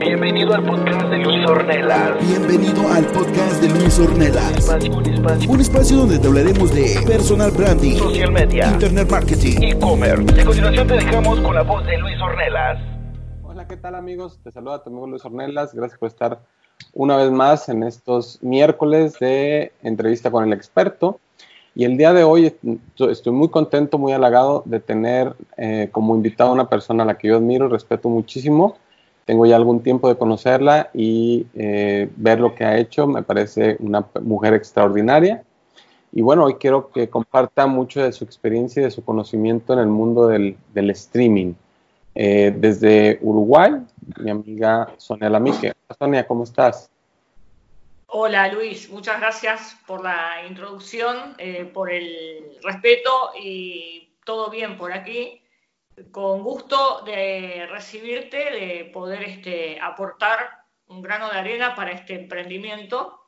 Bienvenido al podcast de Luis Ornelas. Bienvenido al podcast de Luis Ornelas. Espacio, un espacio. Un espacio donde te hablaremos de personal branding, Social media. internet marketing, E-commerce. Y a continuación te dejamos con la voz de Luis Ornelas. Hola, ¿qué tal amigos? Te saluda tu amigo Luis Ornelas. Gracias por estar una vez más en estos miércoles de entrevista con el experto. Y el día de hoy est- estoy muy contento, muy halagado de tener eh, como invitado a una persona a la que yo admiro y respeto muchísimo. Tengo ya algún tiempo de conocerla y eh, ver lo que ha hecho. Me parece una mujer extraordinaria. Y bueno, hoy quiero que comparta mucho de su experiencia y de su conocimiento en el mundo del, del streaming. Eh, desde Uruguay, mi amiga Sonia Lamique. Sonia, ¿cómo estás? Hola Luis, muchas gracias por la introducción, eh, por el respeto y todo bien por aquí. Con gusto de recibirte, de poder este, aportar un grano de arena para este emprendimiento.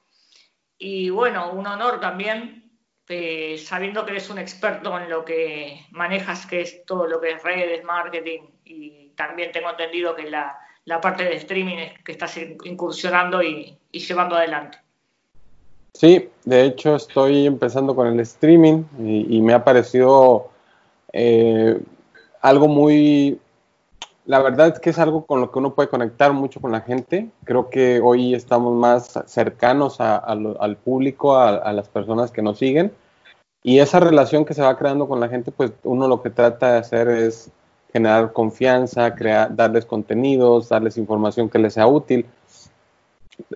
Y bueno, un honor también, eh, sabiendo que eres un experto en lo que manejas, que es todo lo que es redes, marketing, y también tengo entendido que la, la parte de streaming es que estás incursionando y, llevando adelante. Sí, de hecho estoy empezando con el streaming y, y me ha parecido eh, algo muy... La verdad es que es algo con lo que uno puede conectar mucho con la gente. Creo que hoy estamos más cercanos al público, a, a las personas que nos siguen. Y esa relación que se va creando con la gente, pues uno lo que trata de hacer es generar confianza, crear, darles contenidos, darles información que les sea útil.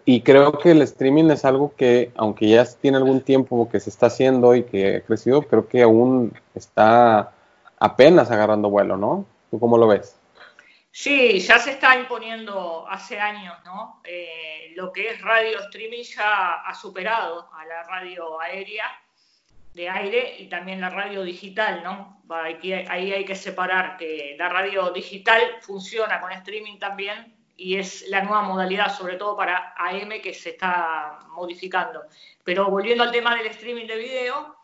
Y creo que el streaming es algo que, aunque ya tiene algún tiempo que se está haciendo y que ha crecido, creo que aún está apenas agarrando vuelo, ¿no? ¿Tú cómo lo ves? Sí, ya se está imponiendo hace años, ¿no? Eh, lo que es radio streaming ya ha superado a la radio aérea de aire y también la radio digital, ¿no? Aquí, ahí hay que separar que la radio digital funciona con streaming también y es la nueva modalidad, sobre todo para AM, que se está modificando. Pero volviendo al tema del streaming de video,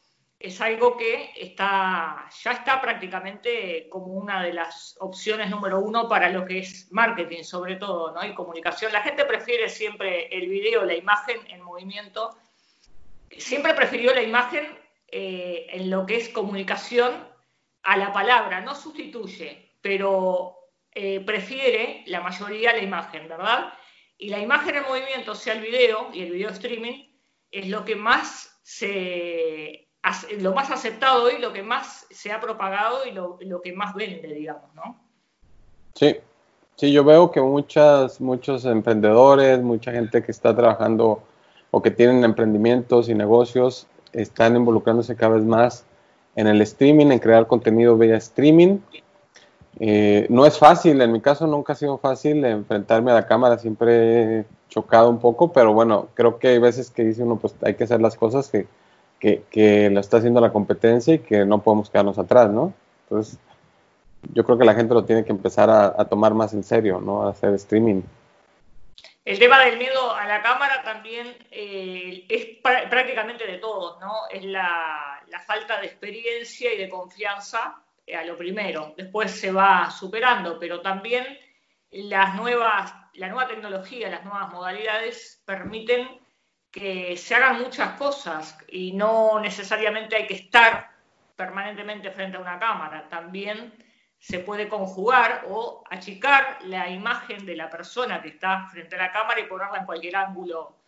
es algo que está, ya está prácticamente como una de las opciones número uno para lo que es marketing, sobre todo, ¿no? Y comunicación. La gente prefiere siempre el video, la imagen en movimiento. Siempre prefirió la imagen eh, en lo que es comunicación a la palabra, no sustituye, pero eh, prefiere la mayoría la imagen, ¿verdad? Y la imagen en movimiento, sea, el video y el video streaming, es lo que más se lo más aceptado hoy, lo que más se ha propagado y lo, lo, que más vende, digamos, ¿no? Sí, sí, yo veo que muchas, muchos emprendedores, mucha gente que está trabajando o que tienen emprendimientos y negocios están involucrándose cada vez más en el streaming, en crear contenido vía streaming. Eh, no es fácil, en mi caso nunca ha sido fácil enfrentarme a la cámara, siempre he chocado un poco, pero bueno, creo que hay veces que dice uno, pues hay que hacer las cosas que, que, que, lo está haciendo la competencia y que no podemos quedarnos atrás, ¿no? Entonces, yo creo que la gente lo tiene que empezar a, a tomar más en serio, ¿no? A hacer streaming. El tema del miedo a la cámara también eh, es pr prácticamente de todos, ¿no? Es la, la, falta de experiencia y de confianza eh, a lo primero. Después se va superando, pero también las nuevas, la nueva tecnología, las nuevas modalidades permiten que se hagan muchas cosas y no necesariamente hay que estar permanentemente frente a una cámara. También se puede conjugar o achicar la imagen de la persona que está frente a la cámara y ponerla en cualquier ángulo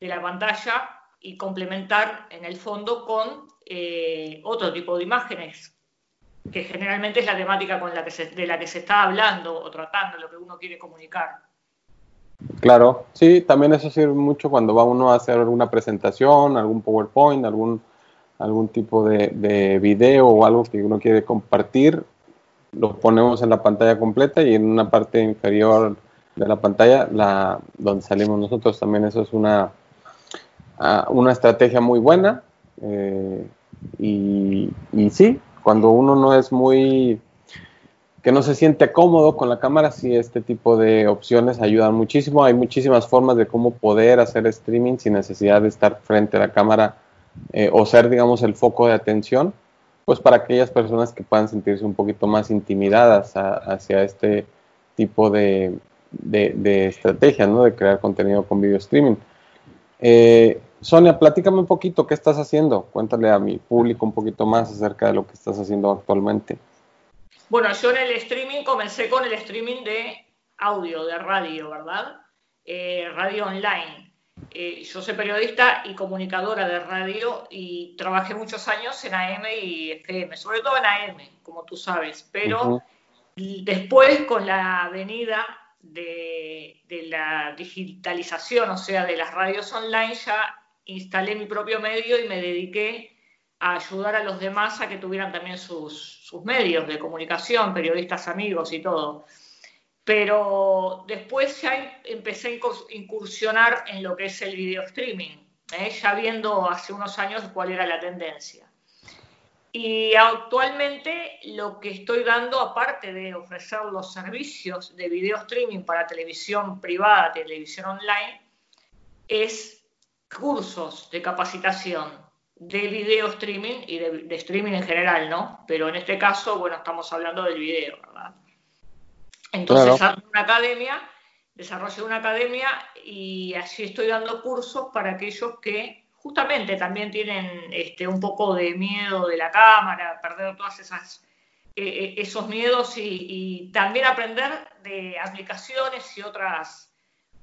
de la pantalla y complementar en el fondo con eh, otro tipo de imágenes, que generalmente es la temática con la que de la que se está hablando o tratando, lo que uno quiere comunicar. Claro, sí, también eso sirve mucho cuando va uno a hacer alguna presentación, algún PowerPoint, algún, algún tipo de, de video o algo que uno quiere compartir lo ponemos en la pantalla completa y en una parte inferior de la pantalla, la, donde salimos nosotros, también eso es una, ah, una estrategia muy buena. Eh, y sí, cuando uno no es muy que no se siente cómodo con la cámara, sí, este tipo de opciones ayudan muchísimo. Hay muchísimas formas de cómo poder hacer streaming sin necesidad de estar frente a la cámara eh, o ser, digamos, el foco de atención, pues para aquellas personas que puedan sentirse un poquito más intimidadas hacia este tipo de, de, estrategia, ¿no? De crear contenido con video streaming. Eh, Sonia, platícame un poquito, ¿qué estás haciendo? Cuéntale a mi público un poquito más acerca de lo que estás haciendo actualmente. Bueno, yo en el streaming comencé con el streaming de audio, de radio, ¿verdad? Eh, radio online. Eh, yo soy periodista y comunicadora de radio y trabajé muchos años en AM y FM, sobre todo en AM, como tú sabes, pero después con la venida de, de, la digitalización, o sea, de las radios online, ya instalé mi propio medio y me dediqué a ayudar a los demás a que tuvieran también sus, medios de comunicación, periodistas amigos y todo. Pero después ya empecé a incursionar en lo que es el video streaming, ¿eh? ya viendo hace unos años cuál era la tendencia. Y actualmente lo que estoy dando, aparte de ofrecer los servicios de video streaming para televisión privada, televisión online, es cursos de capacitación de video streaming y de, streaming en general, ¿no? Pero en este caso, bueno, estamos hablando del video, ¿verdad? Entonces, una academia, desarrollé una academia y así estoy dando cursos para aquellos que justamente también tienen este, un poco de miedo de la cámara, perder todas esas eh, eh, esos miedos y, también aprender de aplicaciones y otras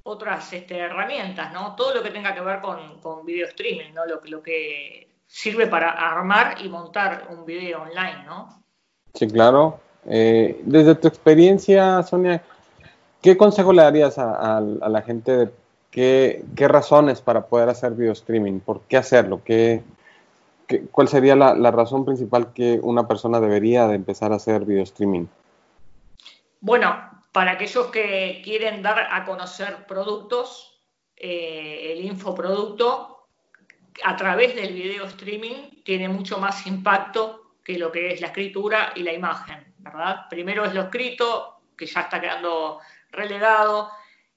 otras este, herramientas, ¿no? Todo lo que tenga que ver con, con video streaming, ¿no? Lo, lo que sirve para armar y montar un video online, ¿no? Sí, claro. Eh, desde tu experiencia, Sonia, ¿qué consejo le darías a, la gente de qué, razones para poder hacer video streaming? ¿Por qué hacerlo? ¿Qué, cuál sería la, razón principal que una persona debería de empezar a hacer video streaming? Bueno, para aquellos que quieren dar a conocer productos, eh, el infoproducto a través del video streaming tiene mucho más impacto que lo que es la escritura y la imagen, ¿verdad? Primero es lo escrito, que ya está quedando relegado,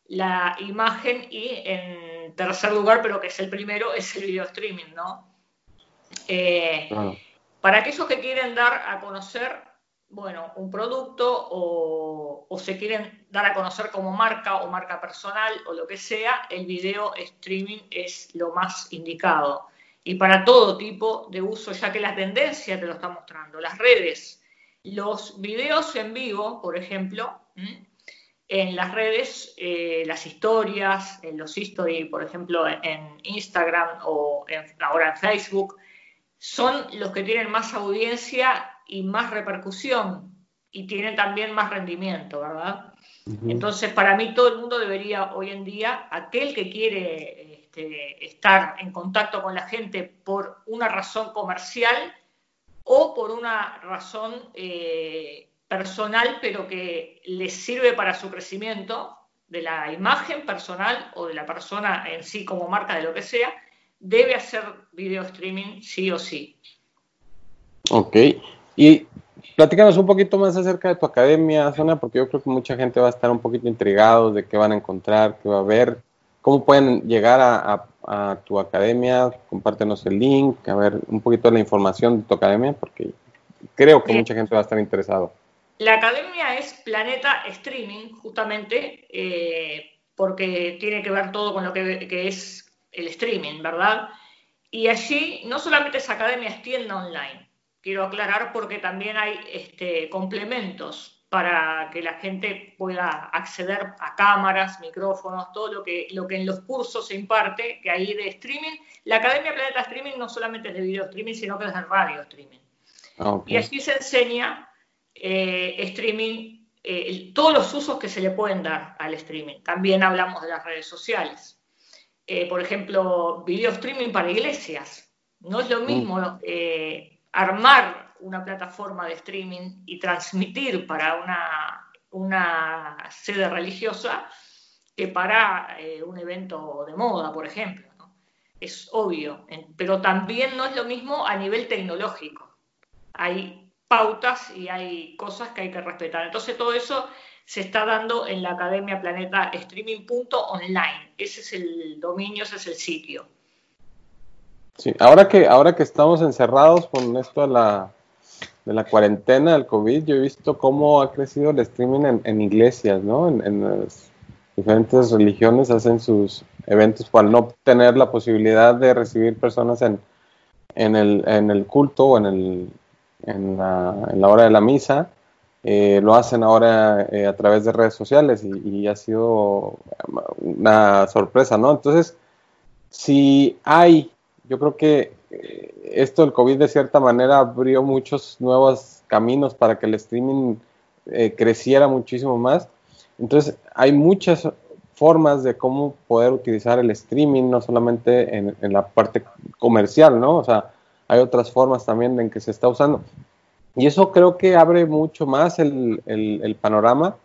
la imagen y en tercer lugar, pero que es el primero, es el video streaming, ¿no? Eh, para aquellos que quieren dar a conocer bueno, un producto o, se quieren dar a conocer como marca o marca personal o lo que sea, el video streaming es lo más indicado. Y para todo tipo de uso, ya que la tendencia te lo está mostrando, las redes, los videos en vivo, por ejemplo, en las redes, eh, las historias, en los stories, por ejemplo, en Instagram o ahora en Facebook, son los que tienen más audiencia y más repercusión y tienen también más rendimiento, ¿verdad? Entonces, para mí todo el mundo debería hoy en día, aquel que quiere este, estar en contacto con la gente por una razón comercial o por una razón eh, personal, pero que les sirve para su crecimiento de la imagen personal o de la persona en sí como marca de lo que sea, debe hacer video streaming sí o sí. Ok. Y platícanos un poquito más acerca de tu academia, Zona, porque yo creo que mucha gente va a estar un poquito intrigados de qué van a encontrar, qué va a ver, cómo pueden llegar a, tu academia, compártenos el link, a ver un poquito de la información de tu academia, porque creo que mucha gente va a estar interesado. La academia es Planeta Streaming, justamente, eh, porque tiene que ver todo con lo que, que, es el streaming, ¿verdad? Y allí no solamente es academia, es tienda online quiero aclarar porque también hay este, complementos para que la gente pueda acceder a cámaras, micrófonos, todo lo que, lo que en los cursos se imparte, que hay de streaming. La Academia Planeta Streaming no solamente es de video streaming, sino que es de radio streaming. Ah, y así se enseña eh, streaming, eh, todos los usos que se le pueden dar al streaming. También hablamos de las redes sociales. Eh, por ejemplo, video streaming para iglesias. No es lo mismo mm armar una plataforma de streaming y transmitir para una, sede religiosa que para eh, un evento de moda, por ejemplo. Es obvio, pero también no es lo mismo a nivel tecnológico. Hay pautas y hay cosas que hay que respetar. Entonces todo eso se está dando en la Academia Planeta Streaming.online. Ese es el dominio, ese es el sitio. Sí, ahora que, ahora que estamos encerrados con esto de la, de la cuarentena del COVID, yo he visto cómo ha crecido el streaming en, iglesias, ¿no? En, las diferentes religiones hacen sus eventos para no tener la posibilidad de recibir personas en, en, el, en el culto o en, el, en, la, en la hora de la misa. Eh, lo hacen ahora eh, a través de redes sociales y, y, ha sido una sorpresa, ¿no? Entonces, si hay yo creo que eh, esto del COVID de cierta manera abrió muchos nuevos caminos para que el streaming eh, creciera muchísimo más. Entonces, hay muchas formas de cómo poder utilizar el streaming, no solamente en, la parte comercial, ¿no? O sea, hay otras formas también en que se está usando. Y eso creo que abre mucho más el, el panorama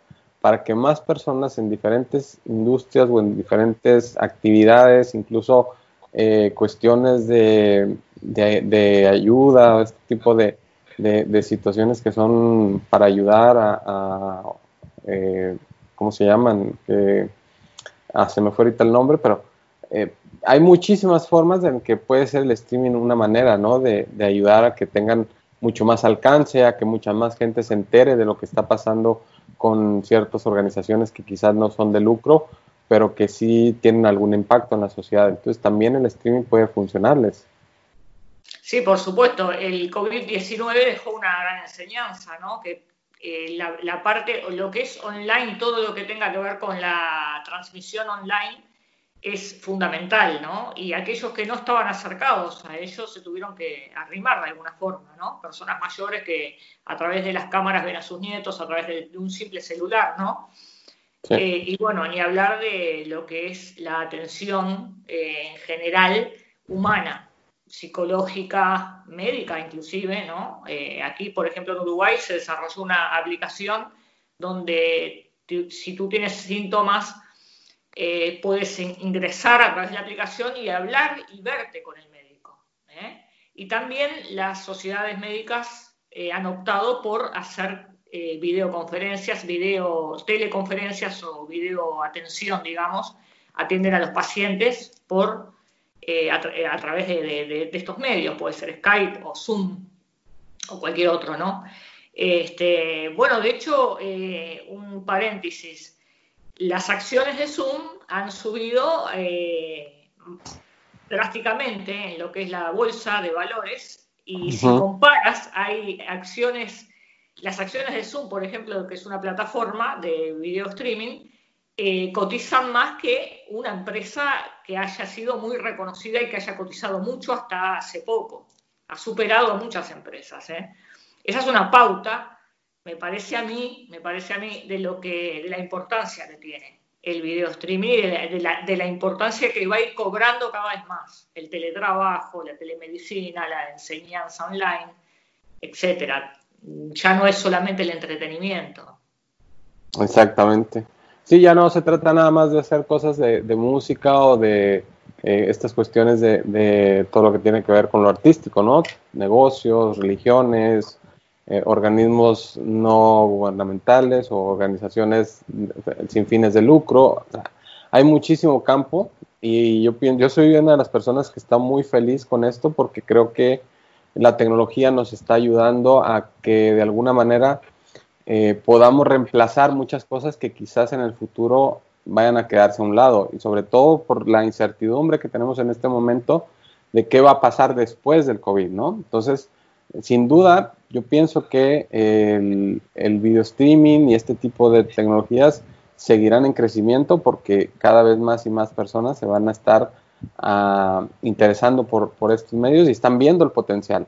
para que más personas en diferentes industrias o en diferentes actividades, incluso eh, cuestiones de, de, ayuda, este tipo de, de, situaciones que son para ayudar a, eh, ¿cómo se llaman? ah, se me fue ahorita el nombre, pero eh, hay muchísimas formas en que puede ser el streaming una manera, ¿no? De, de ayudar a que tengan mucho más alcance, a que mucha más gente se entere de lo que está pasando con ciertas organizaciones que quizás no son de lucro pero que sí tienen algún impacto en la sociedad. Entonces también el streaming puede funcionarles. Sí, por supuesto. El COVID-19 dejó una gran enseñanza, ¿no? Que eh, la, parte, lo que es online, todo lo que tenga que ver con la transmisión online es fundamental, ¿no? Y aquellos que no estaban acercados a ellos se tuvieron que arrimar de alguna forma, ¿no? Personas mayores que a través de las cámaras ven a sus nietos, a través de, de un simple celular, ¿no? Eh, y bueno, ni hablar de lo que es la atención eh, en general humana, psicológica, médica inclusive, ¿no? Eh, aquí, por ejemplo, en Uruguay se desarrolló una aplicación donde si tú tienes síntomas, puedes ingresar a través de la aplicación y hablar y verte con el médico. Y también las sociedades médicas han optado por hacer eh, videoconferencias, video, teleconferencias o video atención, digamos, atienden a los pacientes por eh, a, través de, estos medios, puede ser Skype o Zoom o cualquier otro, ¿no? Este, bueno, de hecho, eh, un paréntesis, las acciones de Zoom han subido drásticamente en lo que es la bolsa de valores y si comparas, hay acciones las acciones de Zoom, por ejemplo, que es una plataforma de video streaming, eh, cotizan más que una empresa que haya sido muy reconocida y que haya cotizado mucho hasta hace poco. Ha superado a muchas empresas. ¿eh? Esa es una pauta, me parece a mí, me parece a mí, de lo que, de la importancia que tiene el video streaming y de la, de la importancia que va a ir cobrando cada vez más. El teletrabajo, la telemedicina, la enseñanza online, etcétera ya no es solamente el entretenimiento. Exactamente. Sí, ya no se trata nada más de hacer cosas de, música o de eh, estas cuestiones de, todo lo que tiene que ver con lo artístico, ¿no? Negocios, religiones, eh, organismos no gubernamentales o organizaciones sin fines de lucro. hay muchísimo campo y yo, yo soy una de las personas que está muy feliz con esto porque creo que la tecnología nos está ayudando a que de alguna manera eh, podamos reemplazar muchas cosas que quizás en el futuro vayan a quedarse a un lado y sobre todo por la incertidumbre que tenemos en este momento de qué va a pasar después del COVID, ¿no? Entonces, sin duda, yo pienso que el, el video streaming y este tipo de tecnologías seguirán en crecimiento porque cada vez más y más personas se van a estar interesando por, por, estos medios y están viendo el potencial.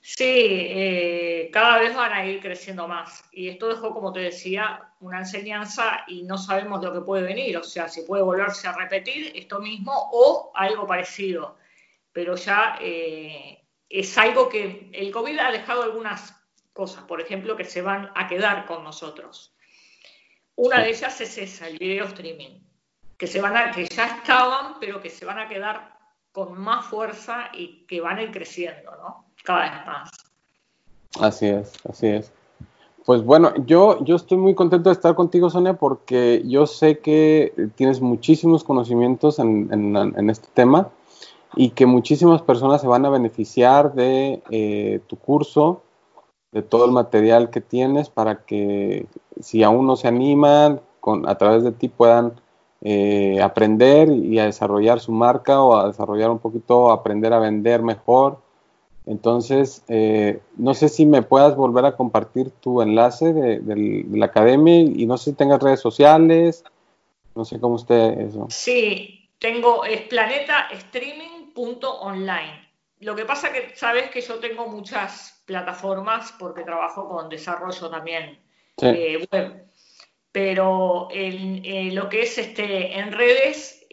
Sí, eh, cada vez van a ir creciendo más. Y esto dejó, como te decía, una enseñanza y no sabemos lo que puede venir. O sea, si puede volverse a repetir esto mismo o algo parecido. Pero ya eh, es algo que el COVID ha dejado algunas cosas, por ejemplo, que se van a quedar con nosotros. Una de ellas es esa, el video streaming, que, se van a, que ya estaban, pero que se van a quedar con más fuerza y que van a ir creciendo, ¿no? Cada vez más. Así es, así es. Pues bueno, yo, yo estoy muy contento de estar contigo, Sonia, porque yo sé que tienes muchísimos conocimientos en, en, este tema y que muchísimas personas se van a beneficiar de eh, tu curso, de todo el material que tienes para que si aún no se animan, con, a través de ti puedan eh, aprender y a desarrollar su marca o a desarrollar un poquito, aprender a vender mejor entonces, eh, no sé si me puedas volver a compartir tu enlace de, la academia y no sé si tengas redes sociales, no sé cómo esté eso. Sí, tengo, es planetastreaming.online. Lo que pasa que sabes que yo tengo muchas plataformas porque trabajo con desarrollo también eh, web. Pero eh, lo que es este en redes,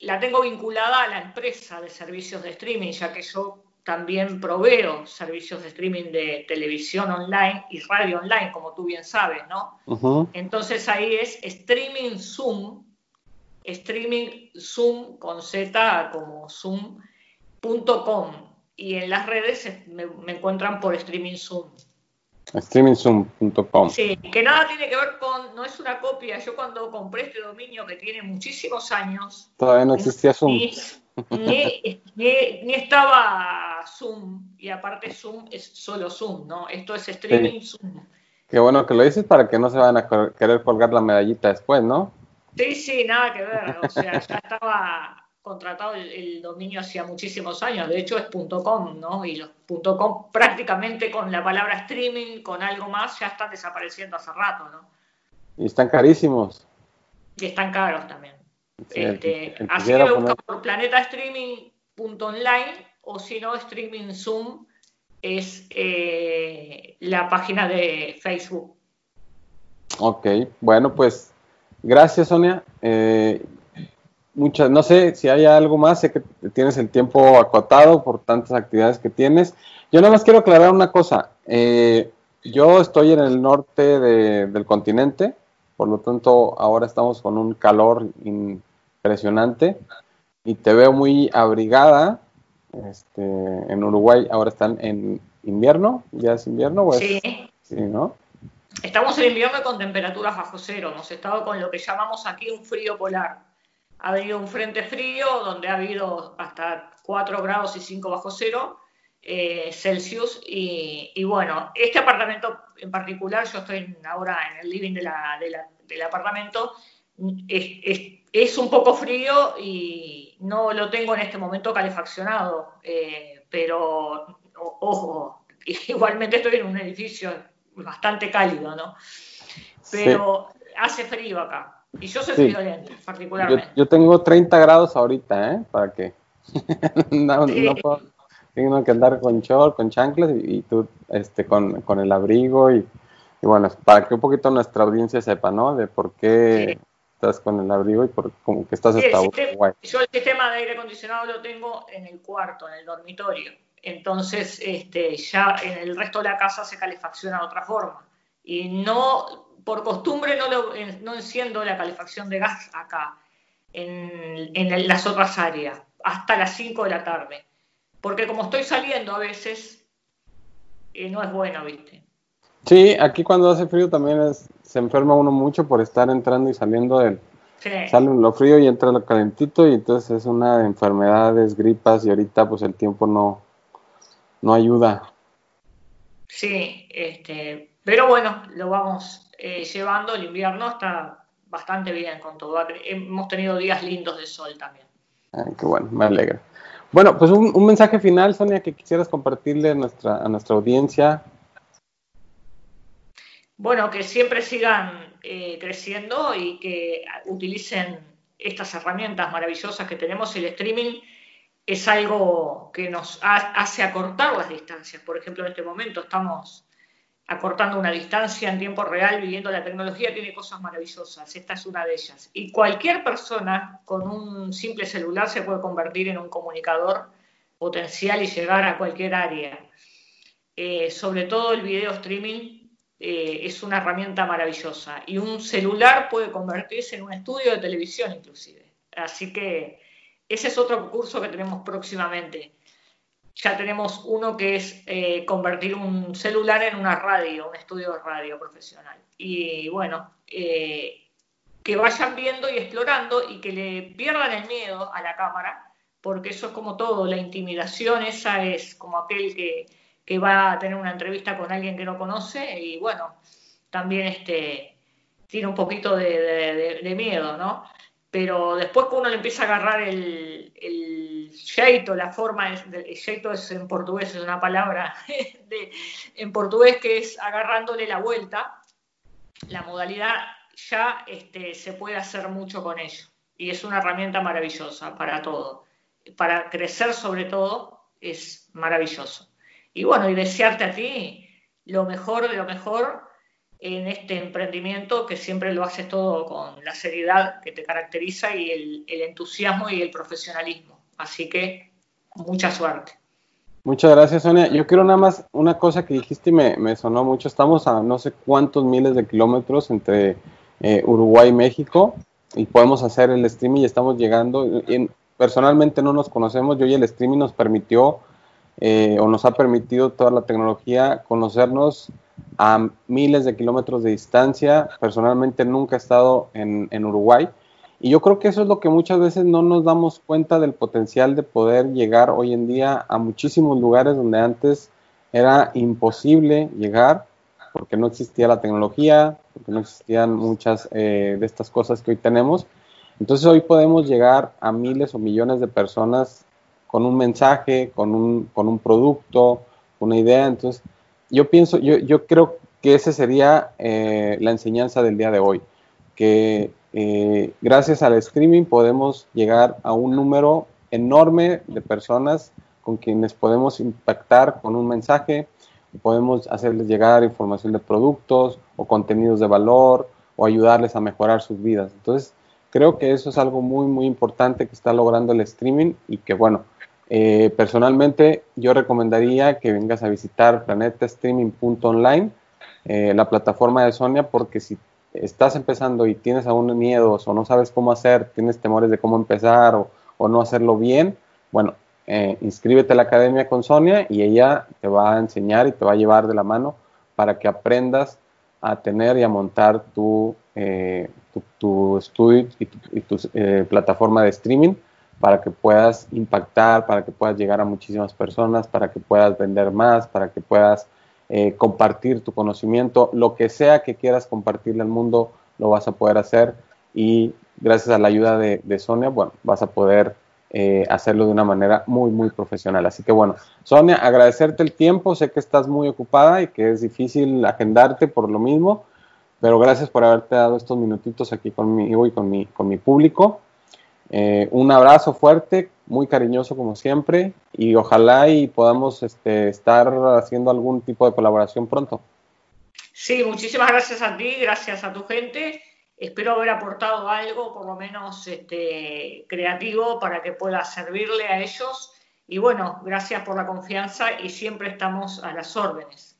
la tengo vinculada a la empresa de servicios de streaming, ya que yo también proveo servicios de streaming de televisión online y radio online, como tú bien sabes, ¿no? Entonces ahí es streaming Zoom, streaming Zoom con Z como zoom.com y en las redes me, me encuentran por streaming Zoom streamingzoom.com. Sí, que nada tiene que ver con, no es una copia. Yo cuando compré este dominio que tiene muchísimos años. Todavía no existía Zoom. Ni, ni, estaba Zoom, y aparte Zoom es solo Zoom, ¿no? Esto es streaming Zoom. Qué bueno que lo dices para que no se van a querer colgar la medallita después, ¿no? Sí, sí, nada que ver. O sea, ya estaba contratado el, dominio hacía muchísimos años, de hecho es .com, ¿no? Y los .com prácticamente con la palabra streaming, con algo más, ya están desapareciendo hace rato, ¿no? Y están carísimos. Y están caros también. este, así que busca por planetastreaming.online o si no, Streaming Zoom es eh, la página de Facebook. Ok, bueno, pues gracias Sonia. Eh, muchas, no sé si hay algo más, sé que tienes el tiempo acotado por tantas actividades que tienes. Yo nada más quiero aclarar una cosa. Eh, yo estoy en el norte del continente, por lo tanto ahora estamos con un calor impresionante y te veo muy abrigada. Este, en Uruguay ahora están en invierno, ya es invierno, pues, sí. sí, ¿no? Estamos en invierno con temperaturas bajo cero, hemos estado con lo que llamamos aquí un frío polar ha venido un frente frío donde ha habido hasta 4 grados y 5 bajo cero eh, Celsius. Y, bueno, este apartamento en particular, yo estoy ahora en el living del apartamento, es, un poco frío y no lo tengo en este momento calefaccionado, eh, pero ojo, igualmente estoy en un edificio bastante cálido, ¿no? Pero hace frío acá. Y yo soy sí. particularmente. Yo, tengo 30 grados ahorita, ¿eh? ¿Para qué? no, puedo. Tengo que andar con short, con chanclas y, tú este, con, el abrigo y, bueno, para que un poquito nuestra audiencia sepa, ¿no? De por qué estás con el abrigo y por como que estás hasta guay. Yo el sistema de aire acondicionado lo tengo en el cuarto, en el dormitorio. Entonces, este, ya en el resto de la casa se calefacciona de otra forma. Y no por costumbre no, lo, no enciendo la calefacción de gas acá, en, las otras áreas, hasta las 5 de la tarde. Porque como estoy saliendo a veces, eh, no es bueno, ¿viste? Sí, aquí cuando hace frío también se enferma uno mucho por estar entrando y saliendo del... Sale lo frío y entra lo calentito y entonces es una de enfermedades, gripas y ahorita pues el tiempo no, no ayuda. Sí, este, pero bueno, lo vamos eh, llevando el invierno está bastante bien con todo. Hemos tenido días lindos de sol también. qué bueno, me alegra. Bueno, pues un, mensaje final, Sonia, que quisieras compartirle a nuestra, a nuestra audiencia. Bueno, que siempre sigan eh, creciendo y que utilicen estas herramientas maravillosas que tenemos. El streaming es algo que nos hace acortar las distancias. Por ejemplo, en este momento estamos acortando una distancia en tiempo real, viviendo la tecnología, tiene cosas maravillosas. Esta es una de ellas. Y cualquier persona con un simple celular se puede convertir en un comunicador potencial y llegar a cualquier área. Eh, sobre todo el video streaming eh, es una herramienta maravillosa y un celular puede convertirse en un estudio de televisión inclusive. Así que ese es otro curso que tenemos próximamente. Ya tenemos uno que es eh, convertir un celular en una radio, un estudio de radio profesional. Y bueno, que vayan viendo y explorando y que le pierdan el miedo a la cámara, porque eso es como todo, la intimidación esa es como aquel que, va a tener una entrevista con alguien que no conoce y bueno, también este, tiene un poquito de, miedo, ¿no? Pero después que uno le empieza a agarrar el jeito, la forma, el jeito es en portugués, es una palabra en portugués que es agarrándole la vuelta, la modalidad ya este, se puede hacer mucho con ello. Y es una herramienta maravillosa para todo. Para crecer sobre todo es maravilloso. Y bueno, y desearte a ti lo mejor de lo mejor en este emprendimiento que siempre lo haces todo con la seriedad que te caracteriza y el, entusiasmo y el profesionalismo. Así que mucha suerte. Muchas gracias, Sonia. Yo quiero nada más una cosa que dijiste y me, sonó mucho. Estamos a no sé cuántos miles de kilómetros entre eh, Uruguay, México, y podemos hacer el streaming y estamos llegando. personalmente no nos conocemos, yo y el streaming nos permitió eh, o nos ha permitido toda la tecnología conocernos a miles de kilómetros de distancia. Personalmente nunca he estado en, en Uruguay. Y yo creo que eso es lo que muchas veces no nos damos cuenta del potencial de poder llegar hoy en día a muchísimos lugares donde antes era imposible llegar porque no existía la tecnología, porque no existían muchas eh, de estas cosas que hoy tenemos. Entonces hoy podemos llegar a miles o millones de personas con un mensaje, con un, con un producto, una idea. Entonces yo pienso, yo, yo creo que esa sería eh, la enseñanza del día de hoy, que eh, gracias al streaming podemos llegar a un número enorme de personas con quienes podemos impactar con un mensaje, podemos hacerles llegar información de productos o contenidos de valor o ayudarles a mejorar sus vidas. Entonces, creo que eso es algo muy, muy importante que está logrando el streaming y que, bueno, eh, personalmente yo recomendaría que vengas a visitar planetastreaming.online, eh, la plataforma de Sonia, porque si estás empezando y tienes aún miedos o no sabes cómo hacer, tienes temores de cómo empezar o, no hacerlo bien, bueno, eh, inscríbete a la academia con Sonia y ella te va a enseñar y te va a llevar de la mano para que aprendas a tener y a montar tu, eh, tu, estudio y tu, eh, plataforma de streaming para que puedas impactar, para que puedas llegar a muchísimas personas, para que puedas vender más, para que puedas compartir tu conocimiento, lo que sea que quieras compartirle al mundo, lo vas a poder hacer y gracias a la ayuda de, de Sonia, bueno, vas a poder eh, hacerlo de una manera muy, muy profesional. Así que bueno, Sonia, agradecerte el tiempo, sé que estás muy ocupada y que es difícil agendarte por lo mismo, pero gracias por haberte dado estos minutitos aquí conmigo y con mi, con mi público. Eh, un abrazo fuerte, muy cariñoso como siempre y ojalá y podamos este, estar haciendo algún tipo de colaboración pronto. Sí, muchísimas gracias a ti, gracias a tu gente espero haber aportado algo, por lo menos este, creativo, para que pueda servirle a ellos. Y bueno, gracias por la confianza y siempre estamos a las órdenes.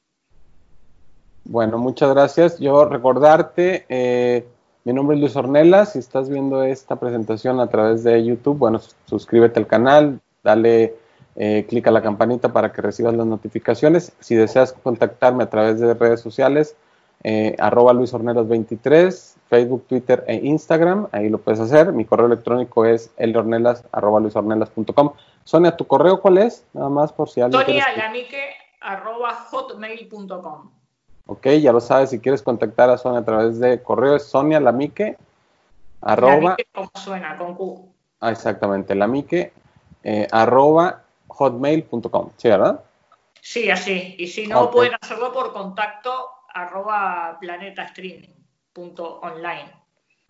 Bueno, muchas gracias. Yo recordarte, eh, mi nombre es Luis Ornelas. Si estás viendo esta presentación a través de YouTube, bueno, suscríbete al canal, dale eh, clic a la campanita para que recibas las notificaciones. Si deseas contactarme a través de redes sociales, eh, arroba Luis Ornelas 23, Facebook, Twitter e Instagram, ahí lo puedes hacer. Mi correo electrónico es elornelas, arroba luisornelas.com. Sonia, ¿tu correo cuál es? Nada más por si alguien... Sonia Lamique, arroba hotmail.com. Ok, ya lo sabes, si quieres contactar a Sonia a través de correo es Sonia Lamique, arroba... como suena, con Q. Ah, exactamente, Lamique, eh, arroba hotmail.com, ¿sí, verdad? Sí, así. Y si no, pueden hacerlo por contacto arroba planetastreaming.online.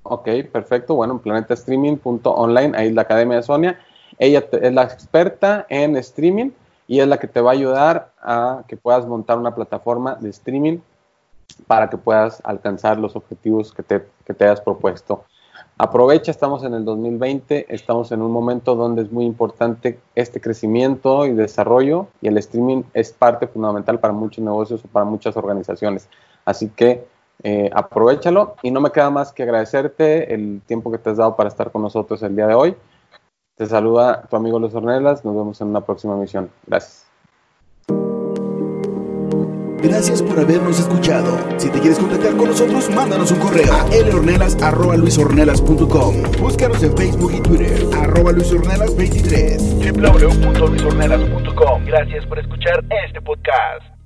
Ok, perfecto. Bueno, planetastreaming.online, ahí es la Academia de Sonia. Ella es la experta en streaming y es la que te va a ayudar a que puedas montar una plataforma de streaming para que puedas alcanzar los objetivos que te, que te hayas propuesto. aprovecha, estamos en el 2020, estamos en un momento donde es muy importante este crecimiento y desarrollo y el streaming es parte fundamental para muchos negocios o para muchas organizaciones. Así que eh, aprovechalo y no me queda más que agradecerte el tiempo que te has dado para estar con nosotros el día de hoy. Te saluda tu amigo Luis Ornelas, nos vemos en una próxima emisión. Gracias. Gracias por habernos escuchado. Si te quieres contactar con nosotros, mándanos un correo a lornelas.luisornelas.com. Búscanos en Facebook y Twitter, arroba luisornelas23. www.luisornelas.com. Gracias por escuchar este podcast.